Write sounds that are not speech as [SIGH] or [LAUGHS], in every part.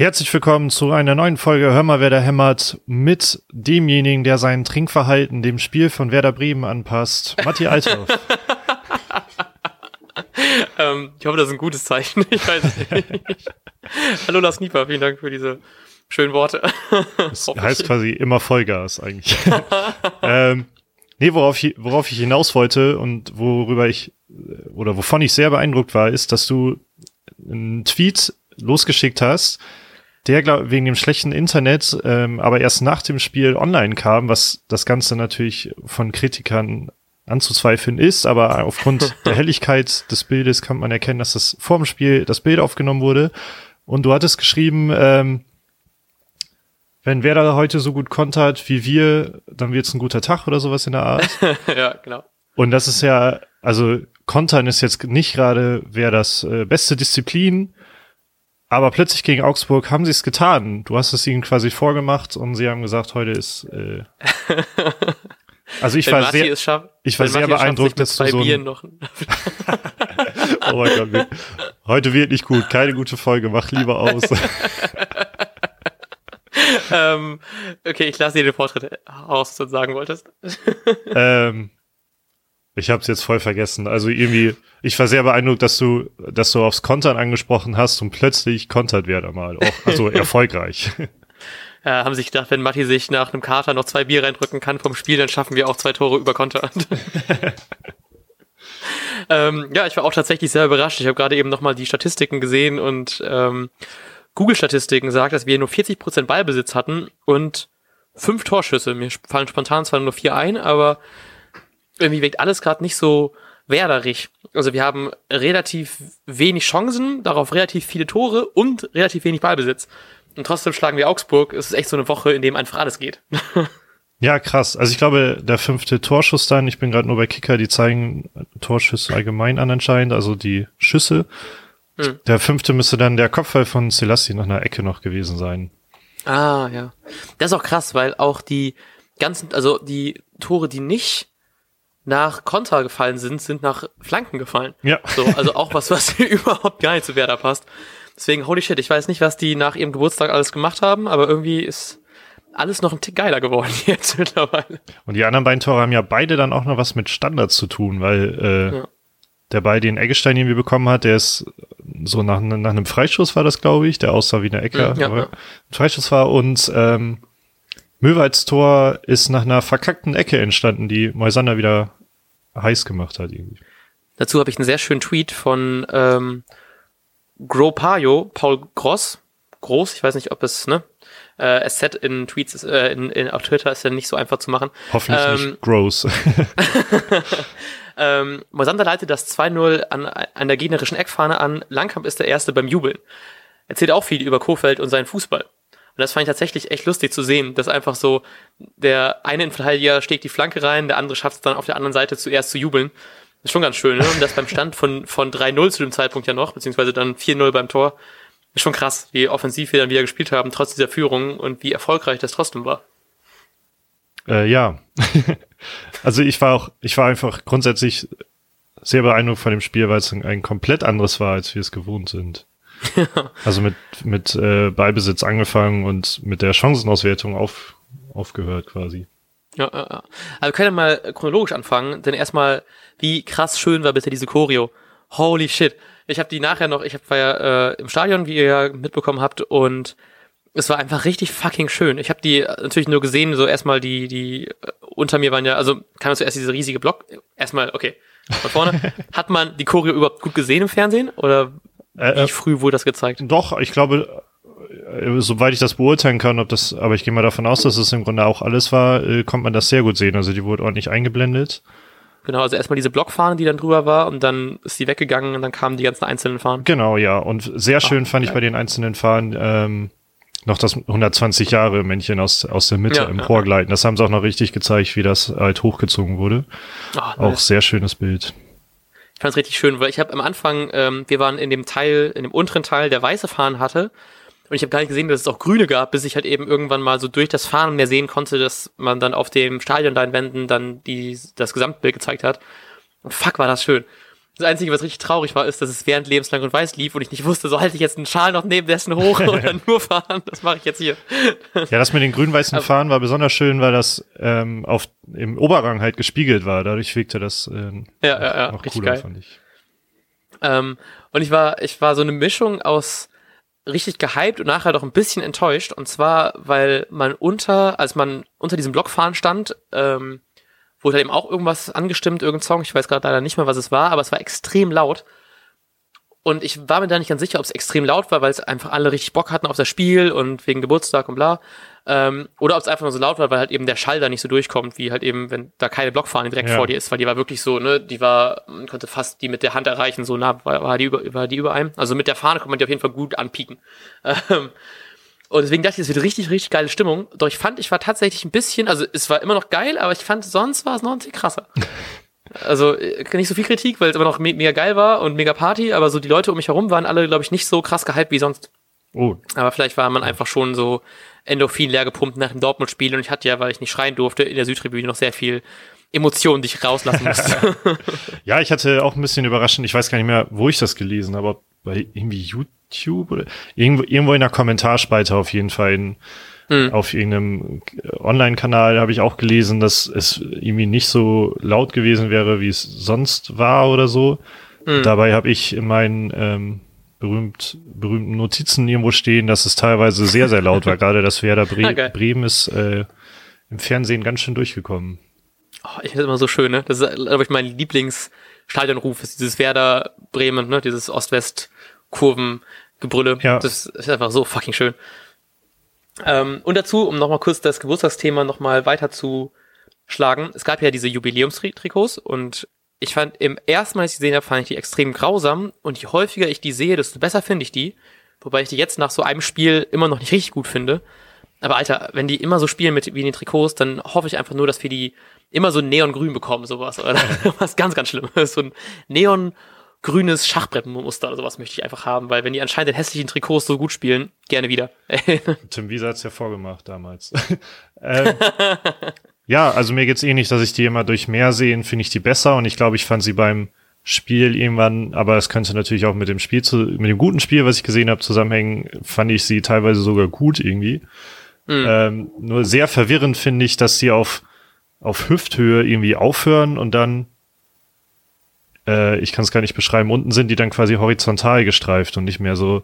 Herzlich willkommen zu einer neuen Folge Hör mal, wer da hämmert mit demjenigen, der sein Trinkverhalten dem Spiel von Werder Bremen anpasst, Matti Althoff. [LAUGHS] ähm, ich hoffe, das ist ein gutes Zeichen. [LAUGHS] Ich weiß nicht. Hallo Lars Nieper, vielen Dank für diese schönen Worte. [LAUGHS] Das heißt quasi immer Vollgas eigentlich. ähm, nee, worauf ich, worauf ich hinaus wollte und worüber ich oder wovon ich sehr beeindruckt war, ist, dass du einen Tweet losgeschickt hast, der glaub, wegen dem schlechten Internet, ähm, aber erst nach dem Spiel online kam, was das Ganze natürlich von Kritikern anzuzweifeln ist, aber aufgrund [LAUGHS] der Helligkeit des Bildes kann man erkennen, dass das vor dem Spiel das Bild aufgenommen wurde. Und du hattest geschrieben, ähm, wenn wer da heute so gut kontert wie wir, dann wird's ein guter Tag oder sowas in der Art. [LAUGHS] ja, genau. Und das ist ja, also Kontern ist jetzt nicht gerade wer das äh, beste Disziplin, aber plötzlich gegen Augsburg haben sie es getan. Du hast es ihnen quasi vorgemacht und sie haben gesagt, heute ist. Äh also ich [LAUGHS] war sehr, schaff, ich war sehr beeindruckt, dass du so. Ein noch. [LAUGHS] oh mein Gott, heute wird nicht gut, keine gute Folge, mach lieber aus. [LAUGHS] ähm, okay, ich lasse dir den Vortritt aus, was du sagen wolltest. ähm, ich habe es jetzt voll vergessen. Also irgendwie, ich war sehr beeindruckt, dass du, dass du aufs Kontern angesprochen hast und plötzlich kontert Werder mal. Auch, also [LAUGHS] erfolgreich. Ja, haben sich gedacht, wenn Matti sich nach einem Kater noch zwei Bier reindrücken kann vom Spiel, dann schaffen wir auch zwei Tore über Konter. [LAUGHS] ähm, ja, ich war auch tatsächlich sehr überrascht. Ich habe gerade eben nochmal die Statistiken gesehen und ähm, Google-Statistiken sagt, dass wir nur 40% Ballbesitz hatten und fünf Torschüsse. Mir fallen spontan zwar nur vier ein, aber irgendwie wirkt alles gerade nicht so werderig. Also wir haben relativ wenig Chancen, darauf relativ viele Tore und relativ wenig Ballbesitz. Und trotzdem schlagen wir Augsburg. Es ist echt so eine Woche, in dem einfach alles geht. [LAUGHS] ja, krass. Also ich glaube, der fünfte Torschuss dann, ich bin gerade nur bei Kicker, die zeigen Torschüsse allgemein an anscheinend, also die Schüsse. Hm. Der fünfte müsste dann der Kopfball von Selassie nach einer Ecke noch gewesen sein. Ah, ja. Das ist auch krass, weil auch die ganzen, also die Tore, die nicht nach Konter gefallen sind, sind nach Flanken gefallen. Ja. So, also auch was, was [LAUGHS] überhaupt gar nicht zu Werder passt. Deswegen, holy shit, ich weiß nicht, was die nach ihrem Geburtstag alles gemacht haben, aber irgendwie ist alles noch ein Tick geiler geworden [LAUGHS] jetzt mittlerweile. Und die anderen beiden Tore haben ja beide dann auch noch was mit Standards zu tun, weil äh, ja. der Ball, den Eggestein irgendwie bekommen hat, der ist so nach, nach einem Freischuss war das, glaube ich, der aussah wie eine Ecke, ja, aber ja. ein Freischuss war und ähm, Möwalds Tor ist nach einer verkackten Ecke entstanden, die Moisander wieder heiß gemacht hat irgendwie. Dazu habe ich einen sehr schönen Tweet von ähm, Gropayo, Paul Gross. Groß, ich weiß nicht, ob es, ne? Äh, SZ in Tweets, ist, äh, in, in, auf Twitter ist ja nicht so einfach zu machen. Hoffentlich ähm, nicht gross. [LAUGHS] [LAUGHS] ähm, Moisander leitet das 2-0 an, an der gegnerischen Eckfahne an. Langkamp ist der Erste beim Jubeln. Erzählt auch viel über Kofeld und seinen Fußball. Und das fand ich tatsächlich echt lustig zu sehen, dass einfach so der eine Innenverteidiger steckt die Flanke rein, der andere schafft es dann auf der anderen Seite zuerst zu jubeln. Das ist schon ganz schön, ne? Und das beim Stand von, von 3-0 zu dem Zeitpunkt ja noch, beziehungsweise dann 4-0 beim Tor. Ist schon krass, wie offensiv wir dann wieder gespielt haben, trotz dieser Führung und wie erfolgreich das trotzdem war. Äh, ja. [LAUGHS] also ich war auch, ich war einfach grundsätzlich sehr beeindruckt von dem Spiel, weil es ein, ein komplett anderes war, als wir es gewohnt sind. [LAUGHS] also mit, mit äh, Ballbesitz angefangen und mit der Chancenauswertung auf, aufgehört quasi. Ja, ja, ja. Also wir können mal chronologisch anfangen, denn erstmal, wie krass schön war bitte diese Choreo. Holy shit. Ich habe die nachher noch, ich war ja äh, im Stadion, wie ihr ja mitbekommen habt, und es war einfach richtig fucking schön. Ich habe die natürlich nur gesehen, so erstmal die, die äh, unter mir waren ja, also kam zuerst diese riesige Block. Erstmal, okay, von vorne. [LAUGHS] Hat man die Choreo überhaupt gut gesehen im Fernsehen? Oder äh, Wie äh, früh wurde das gezeigt? Doch, ich glaube, äh, soweit ich das beurteilen kann, ob das, aber ich gehe mal davon aus, dass es im Grunde auch alles war, äh, kommt man das sehr gut sehen. Also die wurde ordentlich eingeblendet. Genau, also erstmal diese Blockfahne, die dann drüber war und dann ist die weggegangen und dann kamen die ganzen einzelnen Fahnen. Genau, ja. Und sehr schön Ach, fand ich bei den einzelnen Fahnen ähm, noch das 120 Jahre Männchen aus, aus der Mitte ja, im ja. Das haben sie auch noch richtig gezeigt, wie das halt hochgezogen wurde. Oh, auch sehr schönes Bild. Ich fand es richtig schön, weil ich habe am Anfang, ähm, wir waren in dem Teil, in dem unteren Teil, der weiße Fahnen hatte. Und ich habe gar nicht gesehen, dass es auch grüne gab, bis ich halt eben irgendwann mal so durch das Fahnen mehr sehen konnte, dass man dann auf dem Stadion Stadionleinwänden dann die, das Gesamtbild gezeigt hat. Und fuck, war das schön. Das Einzige, was richtig traurig war, ist, dass es während lebenslang und weiß lief und ich nicht wusste, so halte ich jetzt einen Schal noch neben dessen hoch [LAUGHS] oder nur fahren. Das mache ich jetzt hier. Ja, das mit den grün-weißen Fahnen war besonders schön, weil das ähm, auf, im Oberrang halt gespiegelt war. Dadurch wirkte das äh, ja, ja, ja, noch richtig cooler, geil. fand ich. Ähm, und ich war, ich war so eine Mischung aus richtig gehypt und nachher doch ein bisschen enttäuscht. Und zwar, weil man unter, als man unter diesem Blockfahren stand, ähm, wurde halt eben auch irgendwas angestimmt, irgendein Song. Ich weiß gerade leider nicht mehr, was es war, aber es war extrem laut. Und ich war mir da nicht ganz sicher, ob es extrem laut war, weil es einfach alle richtig Bock hatten auf das Spiel und wegen Geburtstag und bla. Ähm, oder ob es einfach nur so laut war, weil halt eben der Schall da nicht so durchkommt, wie halt eben, wenn da keine Blockfahne direkt Ja. vor dir ist, weil die war wirklich so, ne, die war, man konnte fast die mit der Hand erreichen, so nah war, war die über, war die über einem. Also mit der Fahne konnte man die auf jeden Fall gut anpieken. [LAUGHS] Ähm, und deswegen dachte ich, es wird richtig, richtig geile Stimmung. Doch ich fand, ich war tatsächlich ein bisschen, also es war immer noch geil, aber ich fand, sonst war es noch ein bisschen krasser. [LAUGHS] Also äh, nicht so viel Kritik, weil es immer noch me mega geil war und mega Party, aber so die Leute um mich herum waren alle, glaube ich, nicht so krass gehypt wie sonst. Oh, Aber vielleicht war man einfach schon so Endorphin leer gepumpt nach dem Dortmund-Spiel und ich hatte ja, weil ich nicht schreien durfte, in der Südtribüne noch sehr viel Emotionen, die ich rauslassen musste. [LAUGHS] Ja, ich hatte auch ein bisschen überraschend, ich weiß gar nicht mehr, wo ich das gelesen habe, bei irgendwie YouTube oder irgendwo, irgendwo in der Kommentarspalte auf jeden Fall in, Hm. auf irgendeinem Online-Kanal habe ich auch gelesen, dass es irgendwie nicht so laut gewesen wäre, wie es sonst war oder so. Hm. Dabei habe ich in meinen ähm, berühmt, berühmten Notizen irgendwo stehen, dass es teilweise sehr, sehr laut war. [LAUGHS] Gerade das Werder Bre geil. Bremen ist äh, im Fernsehen ganz schön durchgekommen. Oh, ich finde das immer so schön, ne? Das ist, glaube ich, mein Lieblingsstadionruf, ist dieses Werder Bremen, ne? Dieses Ost-West-Kurven-Gebrülle. Ja. Das ist einfach so fucking schön. Ähm, und dazu, um nochmal kurz das Geburtstagsthema nochmal weiter zu schlagen. Es gab ja diese Jubiläumstrikots und ich fand im ersten Mal, als ich die gesehen habe, fand ich die extrem grausam und je häufiger ich die sehe, desto besser finde ich die. Wobei ich die jetzt nach so einem Spiel immer noch nicht richtig gut finde. Aber Alter, wenn die immer so spielen mit wie in den Trikots, dann hoffe ich einfach nur, dass wir die immer so neongrün bekommen, sowas. Oder [LAUGHS] was ganz, ganz Schlimmes. So ein neongrünes Schachbrettmuster oder sowas möchte ich einfach haben, weil wenn die anscheinend in hässlichen Trikots so gut spielen, gerne wieder. [LAUGHS] Tim Wieser hat's ja vorgemacht damals. [LAUGHS] ähm, ja, also mir geht's ähnlich, dass ich die immer durch mehr sehen, finde ich die besser und ich glaube, ich fand sie beim Spiel irgendwann, aber es könnte natürlich auch mit dem Spiel zu, mit dem guten Spiel, was ich gesehen habe, zusammenhängen, fand ich sie teilweise sogar gut irgendwie. Ähm, nur sehr verwirrend finde ich, dass sie auf, auf Hüfthöhe irgendwie aufhören und dann, äh, ich kann es gar nicht beschreiben, unten sind die dann quasi horizontal gestreift und nicht mehr so,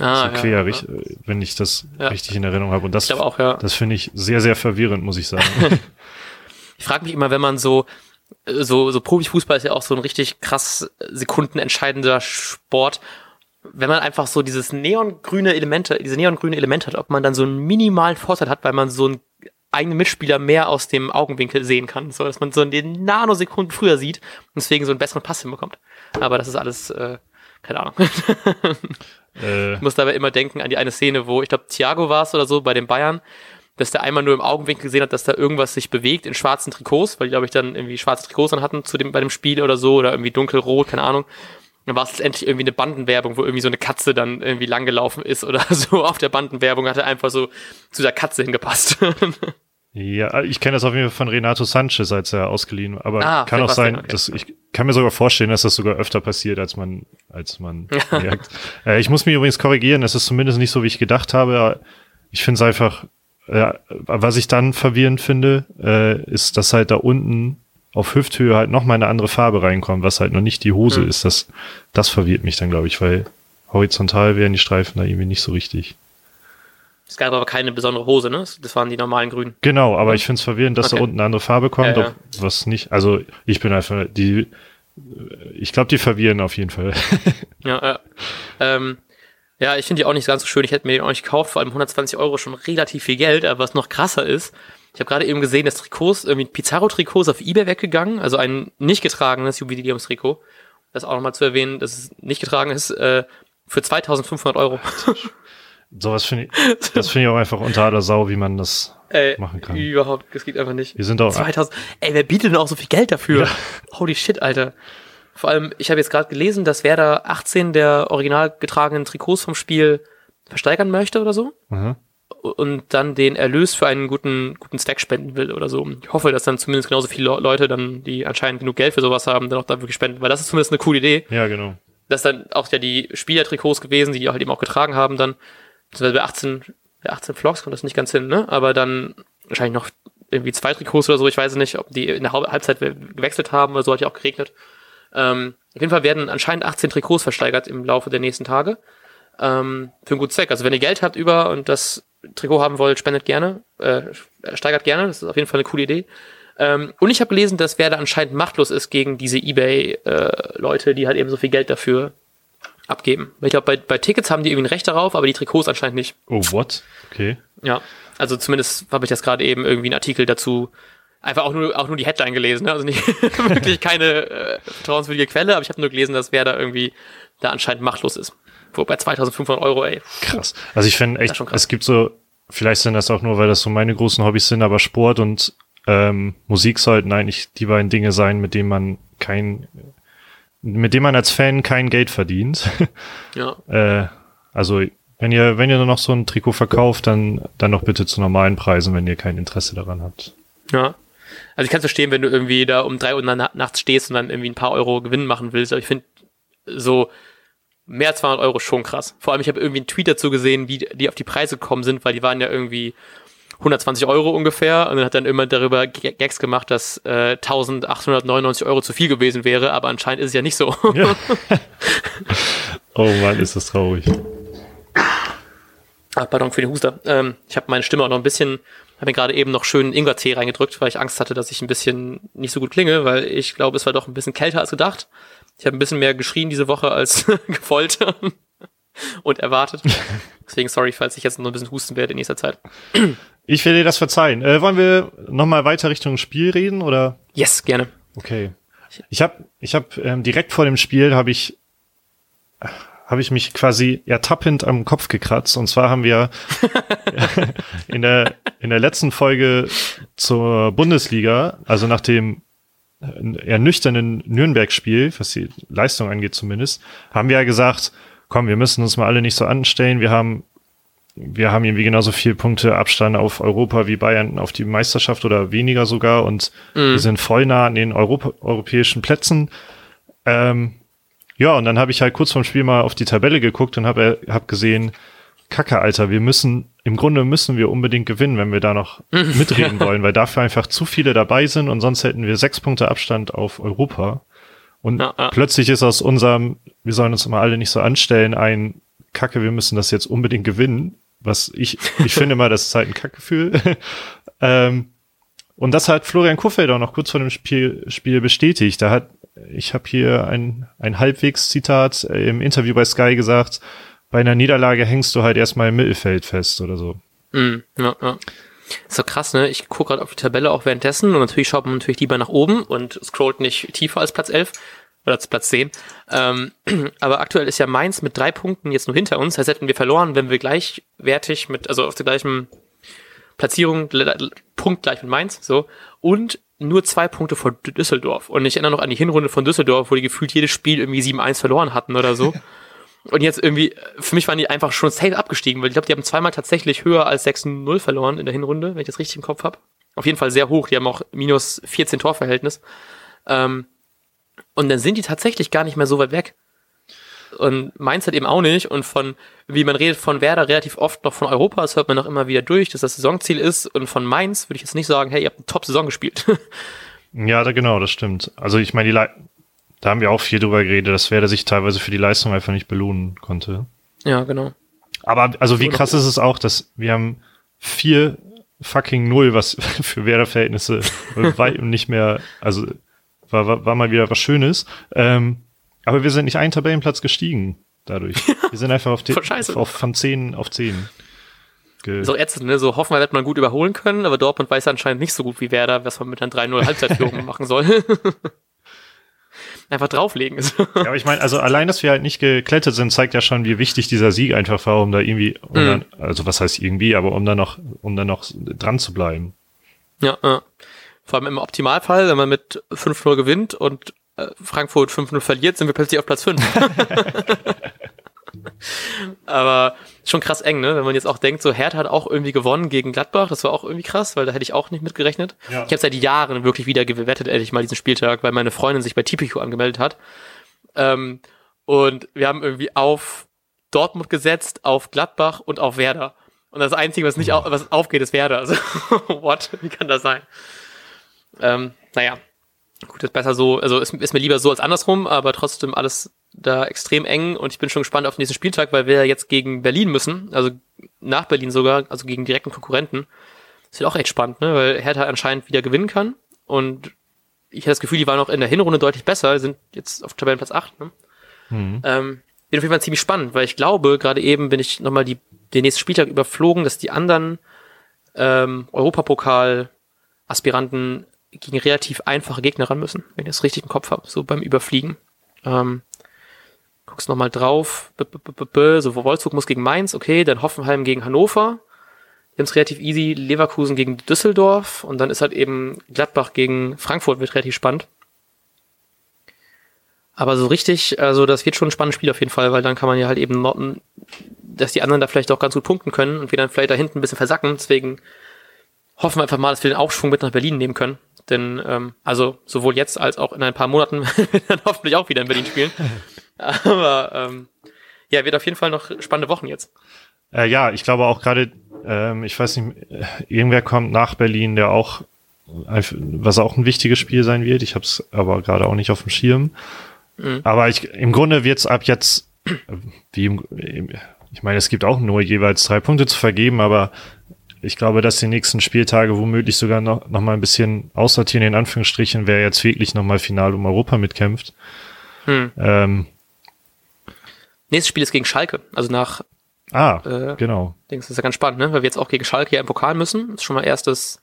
ah, so quer, richt- äh, wenn ich das Ja. richtig in Erinnerung habe. Und das, auch, ja. das finde ich sehr, sehr verwirrend, muss ich sagen. [LAUGHS] Ich frage mich immer, wenn man so, äh, so, so Profifußball ist ja auch so ein richtig krass sekundenentscheidender Sport. Wenn man einfach so dieses neongrüne Elemente, diese neongrüne Elemente hat, ob man dann so einen minimalen Vorteil hat, weil man so einen eigenen Mitspieler mehr aus dem Augenwinkel sehen kann, so dass man so den Nanosekunden früher sieht und deswegen so einen besseren Pass hinbekommt. Aber das ist alles, äh, keine Ahnung. [LAUGHS] äh, Ich muss dabei immer denken an die eine Szene, wo, ich glaube, Thiago war es oder so bei den Bayern, dass der einmal nur im Augenwinkel gesehen hat, dass da irgendwas sich bewegt in schwarzen Trikots, weil die, glaube ich, dann irgendwie schwarze Trikots an hatten zu dem, bei dem Spiel oder so, oder irgendwie dunkelrot, keine Ahnung. Dann war es letztendlich irgendwie eine Bandenwerbung, wo irgendwie so eine Katze dann irgendwie langgelaufen ist oder [LAUGHS] so. Auf der Bandenwerbung hat er einfach so zu der Katze hingepasst. [LAUGHS] ja, ich kenne das auf jeden Fall von Renato Sanchez, als er ausgeliehen war. Aber Ah, kann auch sein, okay. dass ich kann mir sogar vorstellen, dass das sogar öfter passiert, als man, als man [LAUGHS] merkt. Äh, ich muss mich übrigens korrigieren, es ist zumindest nicht so, wie ich gedacht habe. Ich finde es einfach, äh, was ich dann verwirrend finde, äh, ist, dass halt da unten auf Hüfthöhe halt noch mal eine andere Farbe reinkommt, was halt noch nicht die Hose Hm. ist. Das, das verwirrt mich dann, glaube ich, weil horizontal wären die Streifen da irgendwie nicht so richtig. Es gab aber keine besondere Hose, ne? Das waren die normalen Grünen. Genau, aber ich finde es verwirrend, dass Okay. da unten eine andere Farbe kommt, Ja, ja. was nicht. Also ich bin einfach die. Ich glaube, die verwirren auf jeden Fall. [LAUGHS] Ja, ja. Ähm, ja, ich finde die auch nicht ganz so schön. Ich hätte mir den auch nicht gekauft, vor allem 120 Euro schon relativ viel Geld. Aber was noch krasser ist, ich habe gerade eben gesehen, das Trikots, irgendwie Pizarro-Trikot ist auf Ebay weggegangen, also ein nicht getragenes Jubiläumstrikot. Das auch nochmal zu erwähnen, dass es nicht getragen ist, äh, für 2500 Euro. Sowas finde ich, [LAUGHS] das finde ich auch einfach unter aller Sau, wie man das Ey, machen kann. Überhaupt, das geht einfach nicht. Wir sind auch 2000, ey, wer bietet denn auch so viel Geld dafür? Holy shit, Alter. Vor allem, ich habe jetzt gerade gelesen, dass Werder 18 der original getragenen Trikots vom Spiel versteigern möchte oder so. Mhm. und dann den Erlös für einen guten, guten Stack spenden will oder so. Ich hoffe, dass dann zumindest genauso viele Leute dann, die anscheinend genug Geld für sowas haben, dann auch da wirklich spenden, weil das ist zumindest eine coole Idee. Ja, genau. Das dann auch ja die Spielertrikots gewesen, die die halt eben auch getragen haben dann. Bei 18, bei 18 Vlogs kommt das nicht ganz hin, ne? Aber dann wahrscheinlich noch irgendwie zwei Trikots oder so, ich weiß nicht, ob die in der Halbzeit gewechselt haben oder so, hat ja auch geregnet. Ähm, auf jeden Fall werden anscheinend 18 Trikots versteigert im Laufe der nächsten Tage. Ähm, für einen guten Zweck. Also wenn ihr Geld habt über und das Trikot haben wollt, spendet gerne, äh, steigert gerne, das ist auf jeden Fall eine coole Idee. Ähm, und ich habe gelesen, dass Werder anscheinend machtlos ist gegen diese Ebay-Leute, äh, die halt eben so viel Geld dafür abgeben. Ich glaube, bei, bei Tickets haben die irgendwie ein Recht darauf, aber die Trikots anscheinend nicht. Oh, what? Okay. Ja, also zumindest habe ich das gerade eben irgendwie einen Artikel dazu einfach auch nur, auch nur die Headline gelesen, ne? also nicht [LAUGHS] wirklich keine äh, vertrauenswürdige Quelle, aber ich habe nur gelesen, dass wer da irgendwie da anscheinend machtlos ist. Wobei 2500 Euro, ey. Krass. Also ich finde echt, es gibt so, vielleicht sind das auch nur, weil das so meine großen Hobbys sind, aber Sport und ähm, Musik sollten eigentlich die beiden Dinge sein, mit denen man kein, mit dem man als Fan kein Geld verdient. [LAUGHS] Ja. äh, also wenn ihr, wenn ihr nur noch so ein Trikot verkauft, dann, dann doch bitte zu normalen Preisen, wenn ihr kein Interesse daran habt. Ja. Also ich kann verstehen, wenn du irgendwie da um drei Uhr nachts stehst und dann irgendwie ein paar Euro Gewinn machen willst, aber ich finde so mehr als 200 Euro schon krass. Vor allem, ich habe irgendwie einen Tweet dazu gesehen, wie die auf die Preise gekommen sind, weil die waren ja irgendwie 120 Euro ungefähr und dann hat dann immer darüber Gags gemacht, dass äh, 1899 Euro zu viel gewesen wäre, aber anscheinend ist es ja nicht so. Ja. [LAUGHS] oh Mann, ist das traurig. Ah, pardon für den Huster. Ähm, ich habe meine Stimme auch noch ein bisschen, habe mir gerade eben noch schön Ingwer-Tee reingedrückt, weil ich Angst hatte, dass ich ein bisschen nicht so gut klinge, weil ich glaube, es war doch ein bisschen kälter als gedacht. Ich habe ein bisschen mehr geschrien diese Woche als [LAUGHS] gefoltert und erwartet. [LAUGHS] Deswegen sorry, falls ich jetzt noch ein bisschen husten werde in nächster Zeit. Ich will dir das verzeihen. Äh, wollen wir nochmal weiter Richtung Spiel reden oder? Yes, gerne. Okay. Ich habe ich hab, ähm, direkt vor dem Spiel habe ich habe ich mich quasi ertappend am Kopf gekratzt. Und zwar haben wir [LAUGHS] in der in der letzten Folge zur Bundesliga, also nach dem ernüchternden Nürnberg-Spiel, was die Leistung angeht zumindest, haben wir ja gesagt, komm, wir müssen uns mal alle nicht so anstellen. Wir haben, wir haben irgendwie genauso viel Punkte Abstand auf Europa wie Bayern auf die Meisterschaft oder weniger sogar und mhm. wir sind voll nah an den Europa, europäischen Plätzen. Ähm, ja, und dann habe ich halt kurz vorm Spiel mal auf die Tabelle geguckt und habe hab gesehen, Kacke, Alter, wir müssen, im Grunde müssen wir unbedingt gewinnen, wenn wir da noch [LAUGHS] mitreden wollen, weil dafür einfach zu viele dabei sind und sonst hätten wir sechs Punkte Abstand auf Europa. Und ja, ja. plötzlich ist aus unserem, wir sollen uns mal alle nicht so anstellen, ein Kacke, wir müssen das jetzt unbedingt gewinnen. Was ich, ich finde mal, das ist halt ein Kackgefühl. [LAUGHS] ähm, und das hat Florian Kuffeld auch noch kurz vor dem Spiel, Spiel bestätigt. Da hat, ich habe hier ein, ein Halbwegs-Zitat im Interview bei Sky gesagt, bei einer Niederlage hängst du halt erstmal im Mittelfeld fest oder so. Mm, ja, ja. Ist so krass, ne? Ich gucke gerade auf die Tabelle auch währenddessen und natürlich schaut man natürlich lieber nach oben und scrollt nicht tiefer als Platz 11 oder Platz 10. Ähm, [CLEARS THROAT] aber aktuell ist ja Mainz mit drei Punkten jetzt nur hinter uns. Das heißt, hätten wir verloren, wenn wir gleichwertig mit, also auf der gleichen Platzierung, Punkt gleich mit Mainz, so. Und nur zwei Punkte vor Düsseldorf. Und ich erinnere noch an die Hinrunde von Düsseldorf, wo die gefühlt jedes Spiel irgendwie 7-1 verloren hatten oder so. [LAUGHS] Und jetzt irgendwie, für mich waren die einfach schon safe abgestiegen, weil ich glaube, die haben zweimal tatsächlich höher als 6-0 verloren in der Hinrunde, wenn ich das richtig im Kopf habe. Auf jeden Fall sehr hoch, die haben auch minus 14 Torverhältnis. Ähm, und dann sind die tatsächlich gar nicht mehr so weit weg. Und Mainz hat eben auch nicht. Und von, wie man redet von Werder relativ oft noch von Europa, das hört man noch immer wieder durch, dass das Saisonziel ist. Und von Mainz würde ich jetzt nicht sagen, hey, ihr habt eine Top-Saison gespielt. [LAUGHS] ja, da, genau, das stimmt. Also ich meine, die, Le da haben wir auch viel drüber geredet, dass Werder sich teilweise für die Leistung einfach nicht belohnen konnte. Ja, genau. Aber also wie krass ist es auch, dass wir haben vier fucking null, was [LAUGHS] für Werder-Verhältnisse [LAUGHS] weit nicht mehr, also war, war, war mal wieder was Schönes. Ähm, aber wir sind nicht einen Tabellenplatz gestiegen dadurch. [LAUGHS] Wir sind einfach auf, die, auf von 10 auf 10. So ätzend, ne? So hoffen wir, wird man gut überholen können, aber Dortmund weiß anscheinend nicht so gut wie Werder, was man mit einer 3-0 Halbzeitführung [LAUGHS] machen soll [LAUGHS] einfach drauflegen. ja, aber ich meine, also allein, dass wir halt nicht geklettert sind, zeigt ja schon, wie wichtig dieser Sieg einfach war, um da irgendwie, um mhm. dann, also was heißt irgendwie, aber um da noch, um da noch dran zu bleiben. Ja, ja. Vor allem im Optimalfall, wenn man mit 5-0 gewinnt und äh, Frankfurt 5-0 verliert, sind wir plötzlich auf Platz 5. [LAUGHS] Aber schon krass eng, ne? Wenn man jetzt auch denkt, so Hertha hat auch irgendwie gewonnen gegen Gladbach. Das war auch irgendwie krass, weil da hätte ich auch nicht mitgerechnet. Ja. Ich habe seit Jahren wirklich wieder gewettet, ehrlich mal diesen Spieltag, weil meine Freundin sich bei Tipico angemeldet hat. Ähm, und wir haben irgendwie auf Dortmund gesetzt, auf Gladbach und auf Werder. Und das Einzige, was nicht auf, was aufgeht, ist Werder. [LAUGHS] Also, what? Wie kann das sein? Ähm, naja, gut, ist besser so, also ist, ist mir lieber so als andersrum, aber trotzdem alles da extrem eng und ich bin schon gespannt auf den nächsten Spieltag, weil wir ja jetzt gegen Berlin müssen, also nach Berlin sogar, also gegen direkten Konkurrenten. Das wird auch echt spannend, ne? weil Hertha anscheinend wieder gewinnen kann und ich habe das Gefühl, die waren auch in der Hinrunde deutlich besser, sind jetzt auf Tabellenplatz 8. Ne? Mhm. Ähm, wird auf jeden Fall ziemlich spannend, weil ich glaube, gerade eben bin ich nochmal die, den nächsten Spieltag überflogen, dass die anderen ähm, Europapokal-Aspiranten gegen relativ einfache Gegner ran müssen, wenn ich das richtig im Kopf habe, so beim Überfliegen. Ähm, guckst nochmal drauf, b -b -b so Wolfsburg muss gegen Mainz, okay, dann Hoffenheim gegen Hannover, die haben es relativ easy, Leverkusen gegen Düsseldorf und dann ist halt eben Gladbach gegen Frankfurt, wird relativ spannend. Aber so richtig, also das wird schon ein spannendes Spiel auf jeden Fall, weil dann kann man ja halt eben noten, dass die anderen da vielleicht auch ganz gut punkten können und wir dann vielleicht da hinten ein bisschen versacken. Deswegen hoffen wir einfach mal, dass wir den Aufschwung mit nach Berlin nehmen können. Denn, ähm, also sowohl jetzt als auch in ein paar Monaten [LAUGHS] dann hoffentlich auch wieder in Berlin spielen. [LAUGHS] Aber ähm, ja, wird auf jeden Fall noch spannende Wochen jetzt. Äh, ja, ich glaube auch gerade, ähm, ich weiß nicht, irgendwer kommt nach Berlin, der auch, was auch ein wichtiges Spiel sein wird. Ich habe es aber gerade auch nicht auf dem Schirm. Mhm. Aber ich, im Grunde wird es ab jetzt, wie im, ich meine, es gibt auch nur jeweils drei Punkte zu vergeben, aber ich glaube, dass die nächsten Spieltage womöglich sogar noch, noch mal ein bisschen aussortieren, in Anführungsstrichen, wer jetzt wirklich noch mal final um Europa mitkämpft. Hm. Ähm, Nächstes Spiel ist gegen Schalke, also nach Ah, äh, genau. Das ist ja ganz spannend, ne? weil wir jetzt auch gegen Schalke ja im Pokal müssen. Das ist schon mal erstes,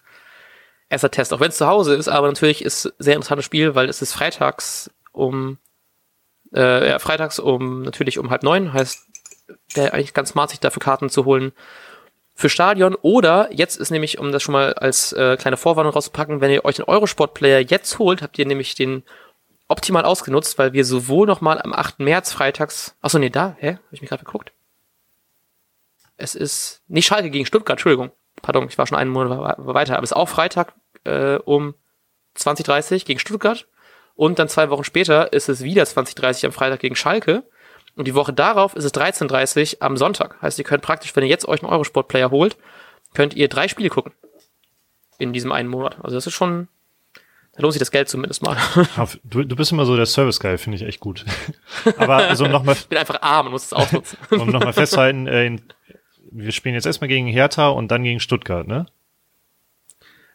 erster Test, auch wenn es zu Hause ist, aber natürlich ist sehr interessantes Spiel, weil es ist freitags um äh, ja, freitags um natürlich um halb neun, heißt, wäre eigentlich ganz smart, sich dafür Karten zu holen für Stadion. Oder jetzt ist nämlich, um das schon mal als äh, kleine Vorwarnung rauszupacken, wenn ihr euch einen Eurosport-Player jetzt holt, habt ihr nämlich den optimal ausgenutzt, weil wir sowohl nochmal am 8. März freitags, achso, nee, da, hä? Hab ich mich gerade geguckt? Es ist, nicht Schalke gegen Stuttgart, Entschuldigung. Pardon, ich war schon einen Monat weiter, aber es ist auch Freitag äh, um 20.30 gegen Stuttgart. Und dann zwei Wochen später ist es wieder 20.30 am Freitag gegen Schalke. Und die Woche darauf ist es 13.30 am Sonntag. Heißt, ihr könnt praktisch, wenn ihr jetzt euch einen Eurosport-Player holt, könnt ihr drei Spiele gucken. In diesem einen Monat. Also das ist schon, da lohnt sich das Geld zumindest mal. [LAUGHS] Du, du bist immer so der Service-Guy, finde ich echt gut. [LAUGHS] Aber also nochmal. Ich bin einfach arm und muss es ausnutzen. [LAUGHS] um nochmal festzuhalten, äh, wir spielen jetzt erstmal gegen Hertha und dann gegen Stuttgart, ne?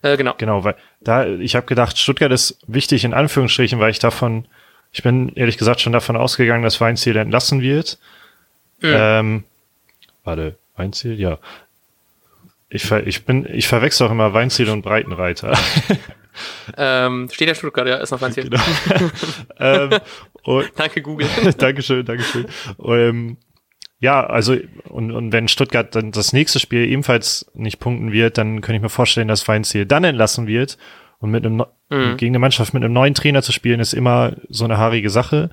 Äh, genau. Genau, weil da, ich habe gedacht, Stuttgart ist wichtig in Anführungsstrichen, weil ich davon, ich bin ehrlich gesagt schon davon ausgegangen, dass Weinziel entlassen wird. Mhm. Ähm, warte, Weinziel, ja. Ich, ver, ich bin, ich verwechsel auch immer Weinziel und Breitenreiter. [LAUGHS] ähm, steht der Stuttgart, ja, ist noch Weinziel. Genau. [LAUGHS] ähm, [LAUGHS] danke, Google. Dankeschön, Dankeschön. Ähm, ja, also und, und wenn Stuttgart dann das nächste Spiel ebenfalls nicht punkten wird, dann könnte ich mir vorstellen, dass Weinziel dann entlassen wird. Und mit einem mhm. gegen eine Mannschaft mit einem neuen Trainer zu spielen, ist immer so eine haarige Sache.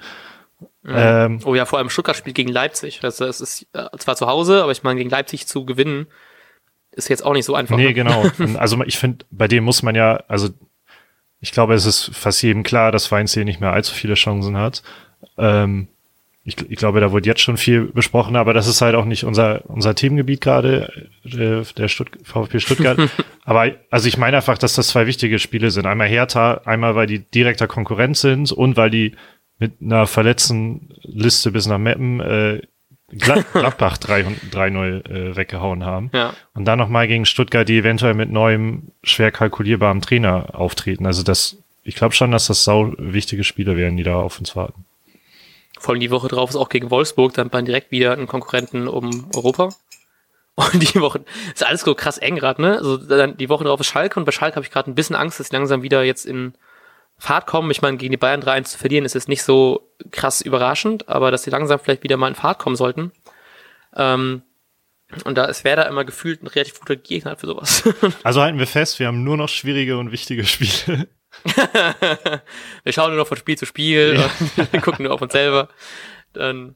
Mhm. Ähm, oh ja, vor allem Stuttgart spielt gegen Leipzig. Also es ist äh, zwar zu Hause, aber ich meine, gegen Leipzig zu gewinnen, ist jetzt auch nicht so einfach. Nee, ne? genau. [LAUGHS] also ich finde, bei dem muss man ja, also ich glaube, es ist fast jedem klar, dass Weinziel nicht mehr allzu viele Chancen hat. Ähm, ich, ich glaube, da wurde jetzt schon viel besprochen, aber das ist halt auch nicht unser, unser Themengebiet gerade, äh, der Stutt VfB Stuttgart. [LAUGHS] aber also ich meine einfach, dass das zwei wichtige Spiele sind. Einmal Hertha, einmal weil die direkter Konkurrent sind und weil die mit einer verletzten Liste bis nach Meppen äh, [LAUGHS] Gladbach 3-0 äh, weggehauen haben. Ja. Und dann nochmal gegen Stuttgart, die eventuell mit neuem, schwer kalkulierbarem Trainer auftreten. Also das, ich glaube schon, dass das sau wichtige Spiele werden, die da auf uns warten. Vor allem die Woche drauf ist auch gegen Wolfsburg, dann dann direkt wieder einen Konkurrenten um Europa. [LAUGHS] Und die Woche ist alles so krass eng gerade, ne? Also dann die Woche drauf ist Schalke und bei Schalke habe ich gerade ein bisschen Angst, dass sie langsam wieder jetzt in Fahrt kommen. Ich meine, gegen die Bayern 3-1 zu verlieren ist jetzt nicht so krass überraschend, aber dass sie langsam vielleicht wieder mal in Fahrt kommen sollten. Ähm, und da ist Werder immer gefühlt ein relativ guter Gegner für sowas. [LAUGHS] Also halten wir fest, wir haben nur noch schwierige und wichtige Spiele. [LAUGHS] wir schauen nur noch von Spiel zu Spiel und [LAUGHS] gucken nur auf uns selber. Dann,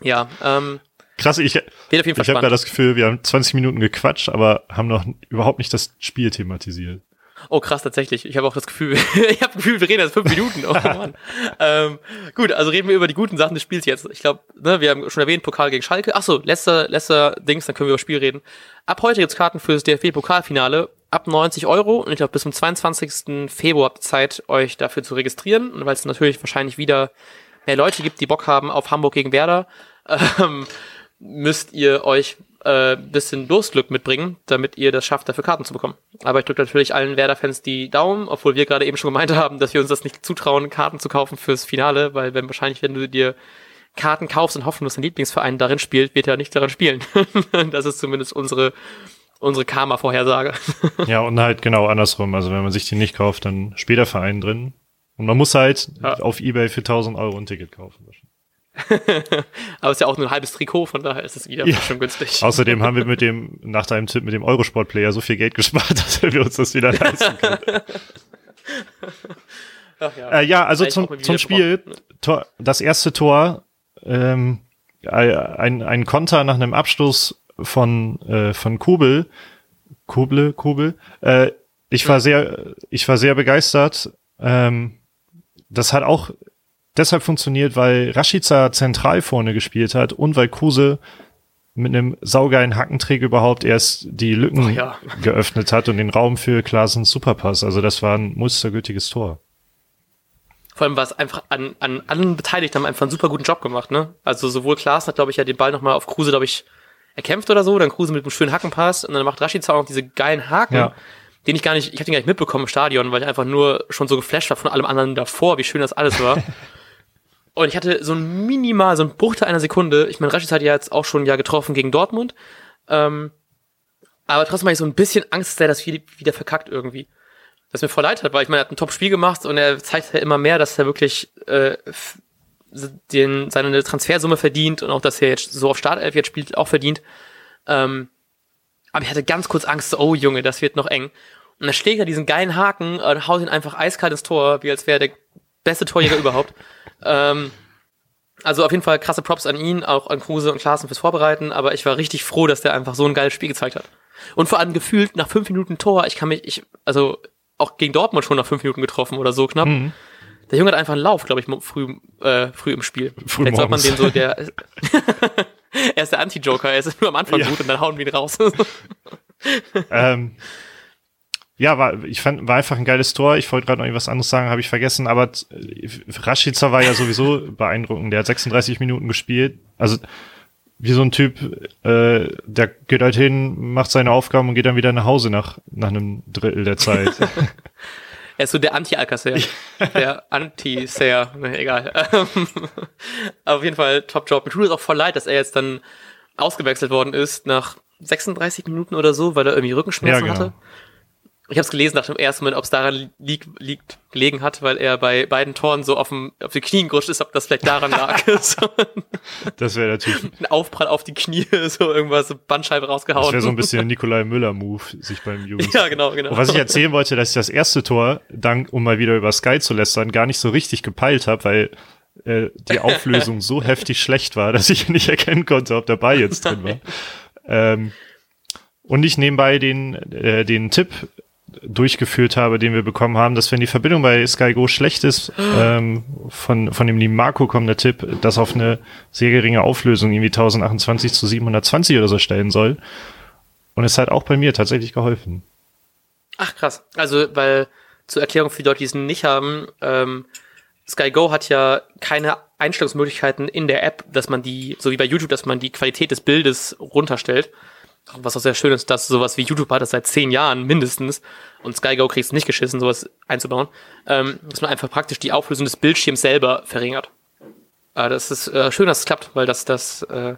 ja, ähm, Krass, ich, ich habe da das Gefühl, wir haben 20 Minuten gequatscht, aber haben noch überhaupt nicht das Spiel thematisiert. Oh, krass, tatsächlich. Ich habe auch das Gefühl, [LAUGHS] ich habe das Gefühl, wir reden jetzt fünf Minuten. Oh Mann. [LAUGHS] ähm, gut, also reden wir über die guten Sachen des Spiels jetzt. Ich glaube, ne, wir haben schon erwähnt, Pokal gegen Schalke. Ach so, letzter, letzter Dings, dann können wir über das Spiel reden. Ab heute gibt's Karten fürs DFB-Pokalfinale ab 90 Euro und ich glaube, bis zum 22. Februar habt ihr Zeit, euch dafür zu registrieren. Und weil es natürlich wahrscheinlich wieder mehr Leute gibt, die Bock haben auf Hamburg gegen Werder, [LAUGHS] ähm, müsst ihr euch äh, bisschen Durstglück mitbringen, damit ihr das schafft, dafür Karten zu bekommen. Aber ich drücke natürlich allen Werder-Fans die Daumen, obwohl wir gerade eben schon gemeint haben, dass wir uns das nicht zutrauen, Karten zu kaufen fürs Finale, weil wenn wahrscheinlich, wenn du dir Karten kaufst und hoffen, dass dein Lieblingsverein darin spielt, wird er nicht daran spielen. [LAUGHS] das ist zumindest unsere unsere Karma-Vorhersage. [LAUGHS] ja, und halt genau andersrum. Also wenn man sich die nicht kauft, dann spielt der Verein drin. Und man muss halt ja. auf Ebay für 1000 Euro ein Ticket kaufen. Aber es ist ja auch nur ein halbes Trikot, von daher ist es wieder ja. schon günstig. Außerdem haben wir mit dem, nach deinem Tipp mit dem Eurosport-Player so viel Geld gespart, [LAUGHS] dass wir uns das wieder leisten können. [LAUGHS] Ach ja. Äh, ja, also zum, zum Spiel, Tor, das erste Tor, ähm, ein, ein Konter nach einem Abstoß von, äh, von Kubel, Kuble, Kubel, äh, ich war sehr, ich war sehr begeistert. Ähm, das hat auch deshalb funktioniert, weil Rashica zentral vorne gespielt hat und weil Kruse mit einem saugeilen Hackenträger überhaupt erst die Lücken oh ja. geöffnet hat und den Raum für Klaasens Superpass. Also das war ein mustergültiges Tor. Vor allem war es einfach an, an allen Beteiligten haben einfach einen super guten Job gemacht, ne? Also sowohl Klaas hat, glaube ich, ja den Ball nochmal auf Kruse, glaube ich, erkämpft oder so, dann Kruse mit einem schönen Hackenpass und dann macht Rashica auch noch diese geilen Haken. Ja. Den ich gar nicht, ich habe den gar nicht mitbekommen im Stadion, weil ich einfach nur schon so geflasht war von allem anderen davor, wie schön das alles war. [LAUGHS] Und ich hatte so ein minimal, so ein Bruchteil einer Sekunde. Ich meine, Rashid hat ja jetzt auch schon ja getroffen gegen Dortmund. Ähm, aber trotzdem habe ich so ein bisschen Angst, dass der das wieder verkackt irgendwie. Das mir voll leid hat, weil ich meine, er hat ein Top-Spiel gemacht und er zeigt ja immer mehr, dass er wirklich äh, den, seine Transfersumme verdient und auch, dass er jetzt so auf Startelf jetzt spielt, auch verdient. Ähm, aber ich hatte ganz kurz Angst, so, oh Junge, das wird noch eng. Und dann schlägt er diesen geilen Haken und haut ihn einfach eiskalt ins Tor, wie als wäre der beste Torjäger [LAUGHS] überhaupt. Ähm, also auf jeden Fall krasse Props an ihn, auch an Kruse und Klaassen fürs Vorbereiten, aber ich war richtig froh, dass der einfach so ein geiles Spiel gezeigt hat. Und vor allem gefühlt nach fünf Minuten Tor, ich kann mich, ich, also auch gegen Dortmund schon nach fünf Minuten getroffen oder so knapp. Mhm. Der Junge hat einfach einen Lauf, glaube ich, früh, äh, früh im Spiel. [LAUGHS] Früh Vielleicht sollte man den so, der, [LAUGHS] er ist der Anti-Joker, er ist nur am Anfang ja. gut und dann hauen wir ihn raus. [LAUGHS] ähm, ja, war, ich fand, war einfach ein geiles Tor. Ich wollte gerade noch irgendwas anderes sagen, habe ich vergessen, aber Rashica war ja sowieso [LAUGHS] beeindruckend. Der hat 36 Minuten gespielt. Also, wie so ein Typ, äh, der geht halt hin, macht seine Aufgaben und geht dann wieder nach Hause nach, nach einem Drittel der Zeit. [LAUGHS] er ist so der Anti-Alcacer. der Anti-Sayer. Nee, egal. [LAUGHS] auf jeden Fall Top-Job. Mir tut es auch voll leid, dass er jetzt dann ausgewechselt worden ist nach 36 Minuten oder so, weil er irgendwie Rückenschmerzen ja, genau. hatte. Ich habe es gelesen nach dem ersten Moment, ob es daran liegt, liegt, gelegen hat, weil er bei beiden Toren so auf, dem, auf die Knien gerutscht ist, ob das vielleicht daran lag. [LAUGHS] [LAUGHS] das wäre natürlich ein Aufprall auf die Knie, [LAUGHS] so irgendwas, so Bandscheibe rausgehauen. Das wäre so ein bisschen Nikolai Müller-Move, sich beim Jugend. Ja, genau, genau. Und was ich erzählen wollte, dass ich das erste Tor, dank, um mal wieder über Sky zu lästern, gar nicht so richtig gepeilt habe, weil äh, die Auflösung so heftig schlecht war, dass ich nicht erkennen konnte, ob der Ball jetzt drin war. Ähm, und ich nebenbei den, äh, den Tipp durchgeführt habe, den wir bekommen haben, dass wenn die Verbindung bei Sky Go schlecht ist, ähm, von, von dem lieben Marco kommt der Tipp, dass auf eine sehr geringe Auflösung irgendwie 1028 zu 720 oder so stellen soll. Und es hat auch bei mir tatsächlich geholfen. Ach krass. Also, weil zur Erklärung für die Leute, die es nicht haben, ähm, Sky Go hat ja keine Einstellungsmöglichkeiten in der App, dass man die, so wie bei YouTube, dass man die Qualität des Bildes runterstellt was auch sehr schön ist, dass sowas wie YouTube hat das seit zehn Jahren mindestens und SkyGo kriegt es nicht geschissen, sowas einzubauen, ähm, dass man einfach praktisch die Auflösung des Bildschirms selber verringert. Äh, das ist äh, schön, dass es klappt, weil das, das äh,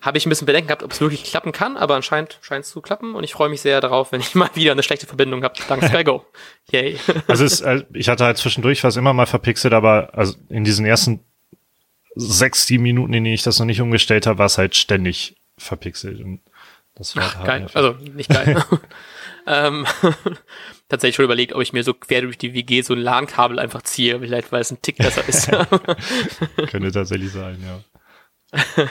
habe ich ein bisschen Bedenken gehabt, ob es wirklich klappen kann, aber anscheinend scheint es zu klappen und ich freue mich sehr darauf, wenn ich [LAUGHS] mal wieder eine schlechte Verbindung habe, dank SkyGo. [LAUGHS] Yay. Also es, äh, ich hatte halt zwischendurch was immer mal verpixelt, aber also in diesen ersten sechs, sieben Minuten, in denen ich das noch nicht umgestellt habe, war es halt ständig verpixelt. Und das war Ach, geil. Also nicht geil. [LAUGHS] ähm, [LAUGHS] tatsächlich schon überlegt, ob ich mir so quer durch die WG so ein LAN-Kabel einfach ziehe, vielleicht weil es ein Tick besser ist. [LAUGHS] Könnte tatsächlich sein, ja.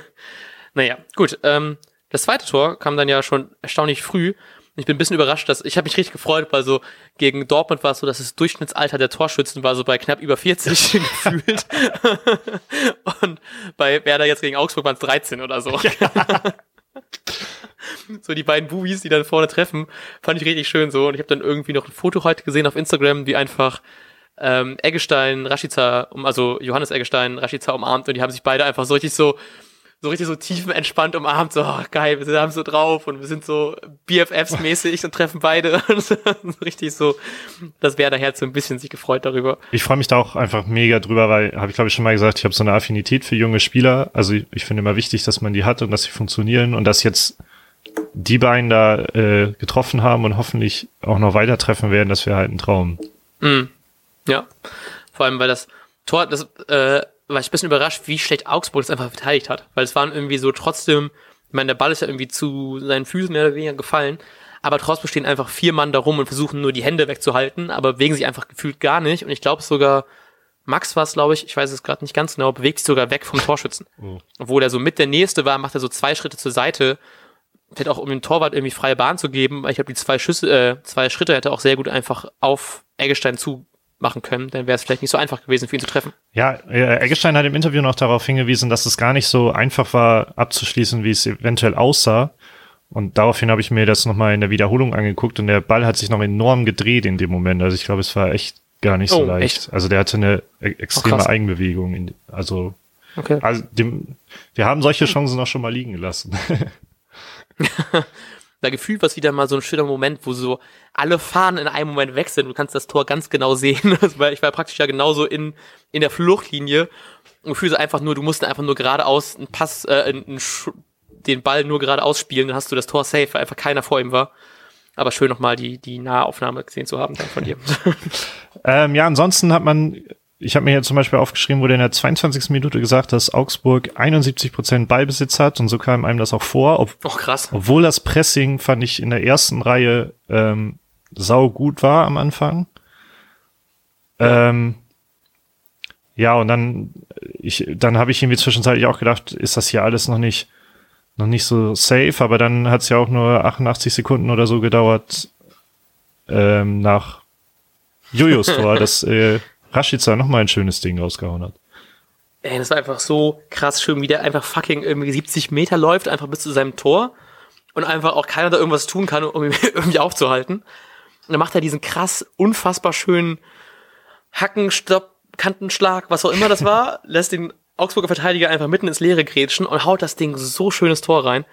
Naja, gut. Ähm, das zweite Tor kam dann ja schon erstaunlich früh. Ich bin ein bisschen überrascht, dass ich habe mich richtig gefreut, weil so gegen Dortmund war es so, dass das Durchschnittsalter der Torschützen war so bei knapp über 40 gefühlt. Und bei Werder jetzt gegen Augsburg waren es 13 oder so. Ja. [LAUGHS] so die beiden Bubis, die dann vorne treffen, fand ich richtig schön so. Und ich habe dann irgendwie noch ein Foto heute gesehen auf Instagram, wie einfach ähm, Eggestein, Rashica, also Johannes Eggestein, Rashica umarmt und die haben sich beide einfach so richtig so so richtig so tiefenentspannt umarmt, so oh, geil, wir haben so drauf und wir sind so BFFs-mäßig und treffen beide. [LAUGHS] so richtig so, das wäre Herz so ein bisschen sich gefreut darüber. Ich freue mich da auch einfach mega drüber, weil, habe ich glaube ich schon mal gesagt, ich habe so eine Affinität für junge Spieler. Also ich, ich finde immer wichtig, dass man die hat und dass sie funktionieren und dass jetzt die beiden da äh, getroffen haben und hoffentlich auch noch weiter treffen werden, das wäre halt ein Traum. Mm. Ja, vor allem, weil das Tor, das äh, war ich ein bisschen überrascht, wie schlecht Augsburg das einfach verteidigt hat. Weil es waren irgendwie so trotzdem, ich meine, der Ball ist ja irgendwie zu seinen Füßen mehr oder weniger gefallen, aber trotzdem stehen einfach vier Mann da rum und versuchen nur die Hände wegzuhalten, aber bewegen sich einfach gefühlt gar nicht. Und ich glaube sogar, Max war es, glaube ich, ich weiß es gerade nicht ganz genau, bewegt sich sogar weg vom Torschützen. Oh. Obwohl er so mit der Nächste war, macht er so zwei Schritte zur Seite. Vielleicht auch, um dem Torwart irgendwie freie Bahn zu geben. Ich glaube, die zwei Schüsse, äh, zwei Schritte hätte auch sehr gut einfach auf Eggestein zu machen können, dann wäre es vielleicht nicht so einfach gewesen, für ihn zu treffen. Ja, Eggestein hat im Interview noch darauf hingewiesen, dass es gar nicht so einfach war, abzuschließen, wie es eventuell aussah. Und daraufhin habe ich mir das nochmal in der Wiederholung angeguckt und der Ball hat sich noch enorm gedreht in dem Moment. Also ich glaube, es war echt gar nicht so oh, leicht. Echt? Also der hatte eine e-, extreme oh, Eigenbewegung. In, also, okay. also dem, wir haben solche Chancen noch schon mal liegen gelassen. [LAUGHS] [LAUGHS] da gefühlt war es wieder mal so ein schöner Moment, wo so alle Fahnen in einem Moment weg sind. Du kannst das Tor ganz genau sehen. [LAUGHS] Weil ich war praktisch ja genauso in, in der Fluchtlinie. Und gefühlt einfach nur, du musst einfach nur geradeaus einen Pass, äh, einen, den Ball nur geradeaus spielen, dann hast du das Tor safe, weil einfach keiner vor ihm war. Aber schön nochmal die, die Nahaufnahme gesehen zu haben von dir. [LAUGHS] ähm, ja, ansonsten hat man ich habe mir hier zum Beispiel aufgeschrieben, wurde in der 22. Minute gesagt, dass Augsburg 71 Prozent Ballbesitz hat und so kam einem das auch vor. Ob, oh, krass. Obwohl das Pressing, fand ich, in der ersten Reihe ähm, sau gut war am Anfang. Ja. Ähm, ja, und dann, ich, dann habe ich irgendwie zwischenzeitlich auch gedacht, ist das hier alles noch nicht, noch nicht so safe, aber dann hat es ja auch nur 88 Sekunden oder so gedauert ähm, nach Jojos Tor, [LAUGHS] das äh, Rashica nochmal ein schönes Ding rausgehauen hat. Ey, das war einfach so krass schön, wie der einfach fucking irgendwie 70 Meter läuft, einfach bis zu seinem Tor und einfach auch keiner da irgendwas tun kann, um ihn [LAUGHS] irgendwie aufzuhalten. Und dann macht er diesen krass, unfassbar schönen Hackenstopp, Kantenschlag, was auch immer das war, [LAUGHS] lässt den Augsburger Verteidiger einfach mitten ins Leere grätschen und haut das Ding so schönes Tor rein.